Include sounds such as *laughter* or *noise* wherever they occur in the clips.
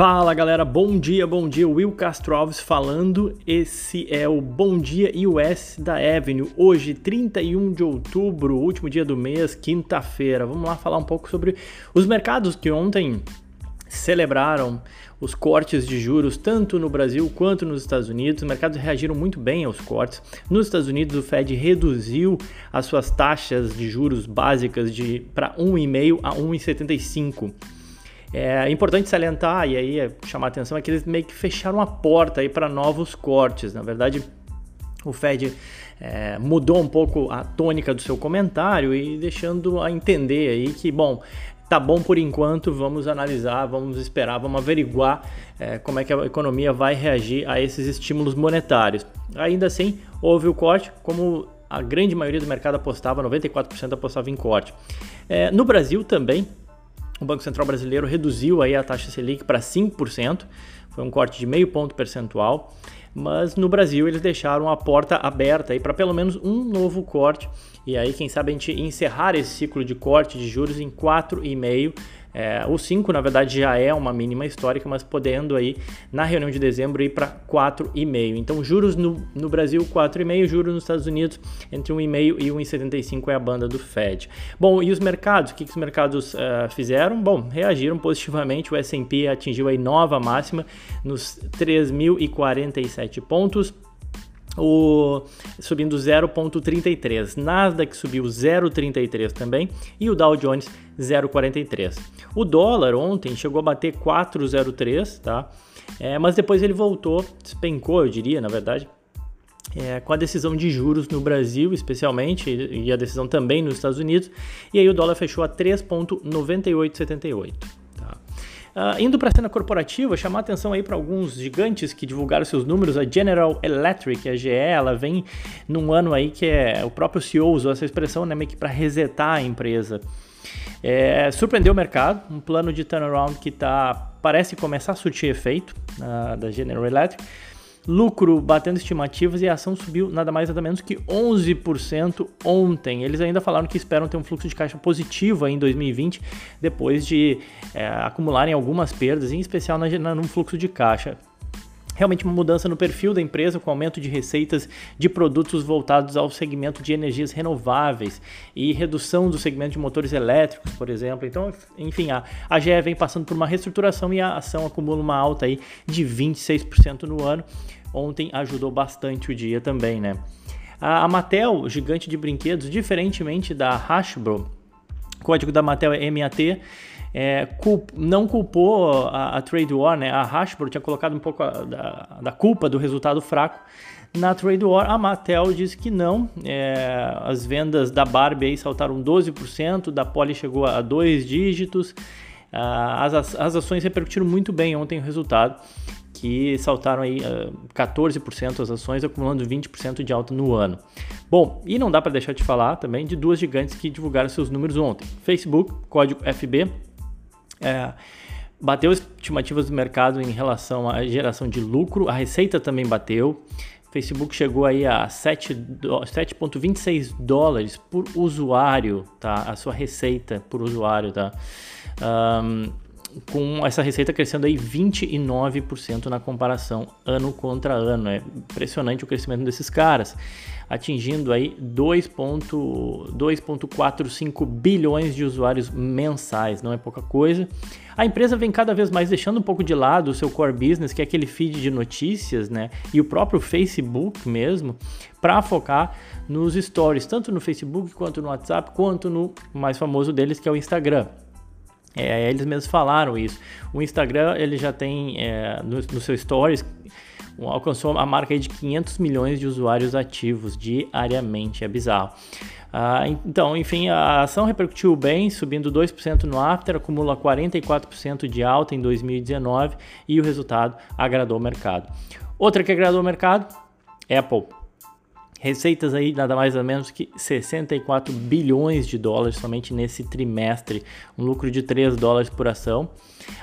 Fala galera, bom dia, bom dia. Will Castro Alves falando. Esse é o Bom Dia US da Avenue. Hoje, 31 de outubro, último dia do mês, quinta-feira. Vamos lá falar um pouco sobre os mercados que ontem celebraram os cortes de juros tanto no Brasil quanto nos Estados Unidos. Os mercados reagiram muito bem aos cortes. Nos Estados Unidos, o Fed reduziu as suas taxas de juros básicas de para 1,5 a 1,75 é importante salientar e aí é chamar a atenção é que eles meio que fecharam a porta aí para novos cortes. Na verdade, o Fed é, mudou um pouco a tônica do seu comentário e deixando a entender aí que, bom, tá bom por enquanto, vamos analisar, vamos esperar, vamos averiguar é, como é que a economia vai reagir a esses estímulos monetários. Ainda assim, houve o corte, como a grande maioria do mercado apostava, 94% apostava em corte. É, no Brasil também, o Banco Central Brasileiro reduziu aí a taxa Selic para 5%, foi um corte de meio ponto percentual, mas no Brasil eles deixaram a porta aberta para pelo menos um novo corte, e aí quem sabe a gente encerrar esse ciclo de corte de juros em 4,5%, é, o 5, na verdade, já é uma mínima histórica, mas podendo aí, na reunião de dezembro, ir para 4,5. Então, juros no, no Brasil, 4,5, juros nos Estados Unidos, entre 1,5 e 1,75 é a banda do Fed. Bom, e os mercados? O que, que os mercados uh, fizeram? Bom, reagiram positivamente. O S&P atingiu aí nova máxima nos 3.047 pontos o, subindo 0,33. Nasdaq subiu 0,33 também e o Dow Jones 0,43. O dólar ontem chegou a bater 4,03, tá? É, mas depois ele voltou, despencou, eu diria, na verdade, é, com a decisão de juros no Brasil, especialmente, e a decisão também nos Estados Unidos, e aí o dólar fechou a 3,9878. Uh, indo para a cena corporativa, chamar atenção aí para alguns gigantes que divulgaram seus números. A General Electric, a GE, ela vem num ano aí que é o próprio CEO usou essa expressão, né, meio que para resetar a empresa. É, surpreendeu o mercado, um plano de turnaround que tá, parece começar a surtir efeito uh, da General Electric lucro batendo estimativas e a ação subiu nada mais nada menos que 11% ontem. Eles ainda falaram que esperam ter um fluxo de caixa positivo em 2020, depois de é, acumularem algumas perdas, em especial na, na, no fluxo de caixa realmente uma mudança no perfil da empresa com aumento de receitas de produtos voltados ao segmento de energias renováveis e redução do segmento de motores elétricos, por exemplo. Então, enfim, a, a GE vem passando por uma reestruturação e a ação acumula uma alta aí de 26% no ano. Ontem ajudou bastante o dia também, né? A, Mattel, gigante de brinquedos, diferentemente da Hasbro, código da Mattel é MAT, é, culp, não culpou a, a, Trade War, né? A Hasbro tinha colocado um pouco a, da, da, culpa do resultado fraco na Trade War. A Mattel disse que não. É, as vendas da Barbie aí saltaram 12%, da Polly chegou a dois dígitos. Ah, as, as ações repercutiram muito bem ontem o resultado, que saltaram aí uh, ah, 14% as ações, acumulando 20% de alta no ano. Bom, e não dá para deixar de falar também de duas gigantes que divulgaram seus números ontem. Facebook, código FB, é, bateu estimativas do mercado em relação à geração de lucro, a receita também bateu. Facebook chegou aí a 7,26 dólares por usuário, tá? A sua receita por usuário, tá? Um, com essa receita crescendo aí 29% na comparação ano contra ano. É impressionante o crescimento desses caras, atingindo aí 2.45 bilhões de usuários mensais, não é pouca coisa. A empresa vem cada vez mais deixando um pouco de lado o seu core business, que é aquele feed de notícias, né? E o próprio Facebook mesmo, para focar nos stories, tanto no Facebook quanto no WhatsApp, quanto no mais famoso deles, que é o Instagram. É, eles mesmos falaram isso. O Instagram ele já tem é, no, no seu Stories alcançou a marca de 500 milhões de usuários ativos diariamente, é bizarro. Ah, então, enfim, a ação repercutiu bem, subindo 2% no after, acumula 44% de alta em 2019 e o resultado agradou o mercado. Outra que agradou o mercado, Apple. Receitas aí nada mais ou menos que 64 bilhões de dólares somente nesse trimestre, um lucro de 3 dólares por ação.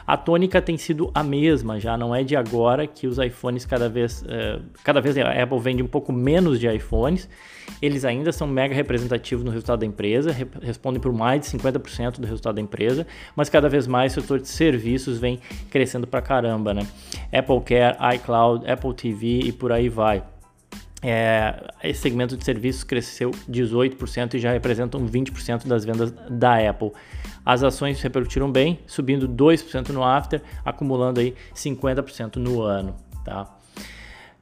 A tônica tem sido a mesma, já não é de agora que os iPhones cada vez, uh, cada vez a Apple vende um pouco menos de iPhones. Eles ainda são mega representativos no resultado da empresa, re respondem por mais de 50% do resultado da empresa, mas cada vez mais o setor de serviços vem crescendo pra caramba, né? Apple Care, iCloud, Apple TV e por aí vai. É, esse segmento de serviços cresceu 18% e já representam 20% das vendas da Apple. As ações repercutiram bem, subindo 2% no after, acumulando aí 50% no ano, tá?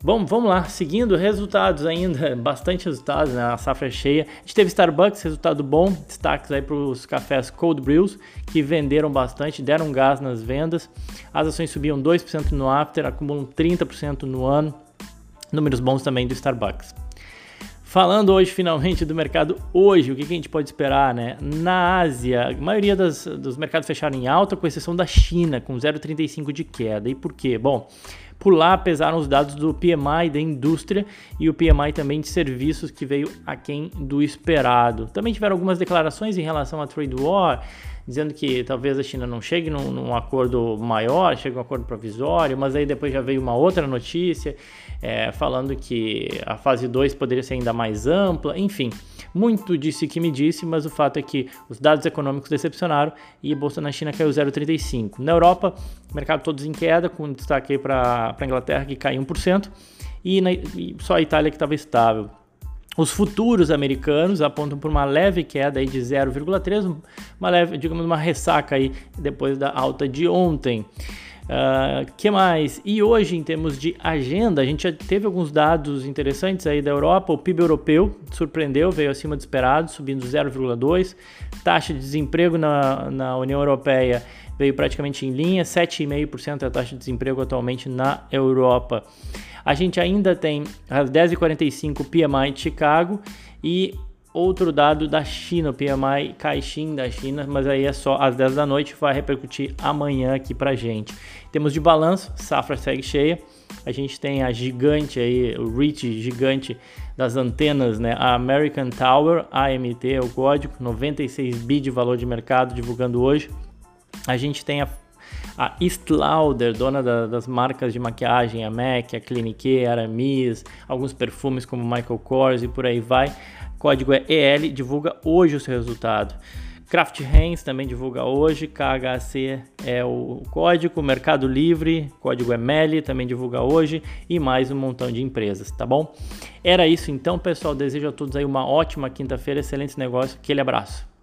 Bom, vamos lá, seguindo resultados ainda, *laughs* bastante resultados, né? A safra é cheia. A gente teve Starbucks, resultado bom, destaques aí para os cafés Cold Brews, que venderam bastante, deram gás nas vendas. As ações subiam 2% no after, acumulam 30% no ano. Números bons também do Starbucks. Falando hoje finalmente do mercado hoje, o que, a gente pode esperar, né? Na Ásia, a maioria das, dos mercados fecharam em alta, com exceção da China, com 0,35 de queda. E por quê? Bom, por lá pesaram os dados do PMI da indústria e o PMI também de serviços que veio aquém do esperado. Também tiveram algumas declarações em relação à trade war, dizendo que talvez a China não chegue num, num acordo maior, chegue um acordo provisório, mas aí depois já veio uma outra notícia é, falando que a fase 2 poderia ser ainda mais ampla, enfim. Muito disse que me disse, mas o fato é que os dados econômicos decepcionaram e a bolsa na China caiu 0,35. Na Europa, mercado todos em queda, com destaque para a Inglaterra que caiu 1%, e, na, e só a Itália que estava estável. Os futuros americanos apontam por uma leve queda aí de 0,3, uma leve, digamos, uma ressaca aí depois da alta de ontem. Uh, que mais? E hoje, em termos de agenda, a gente já teve alguns dados interessantes aí da Europa. O PIB europeu surpreendeu, veio acima do esperado, subindo 0,2. Taxa de desemprego na, na União Europeia veio praticamente em linha, 7,5% é a taxa de desemprego atualmente na Europa. A gente ainda tem às 10h45 o PMI de Chicago e outro dado da China, o PMI Caixin da China, mas aí é só às 10 da noite, vai repercutir amanhã aqui pra gente. Temos de balanço, safra segue cheia. A gente tem a gigante aí, o reach gigante das antenas, né? A American Tower, AMT é o código, 96 bi de valor de mercado divulgando hoje. A gente tem a a East dona da, das marcas de maquiagem, a MAC, a Clinique, a Aramis, alguns perfumes como Michael Kors e por aí vai. Código é EL, divulga hoje o seu resultado. Kraft Heinz também divulga hoje, KHC é o código, Mercado Livre, código é MELI, também divulga hoje e mais um montão de empresas, tá bom? Era isso então, pessoal. Desejo a todos aí uma ótima quinta-feira, excelente negócio, aquele abraço.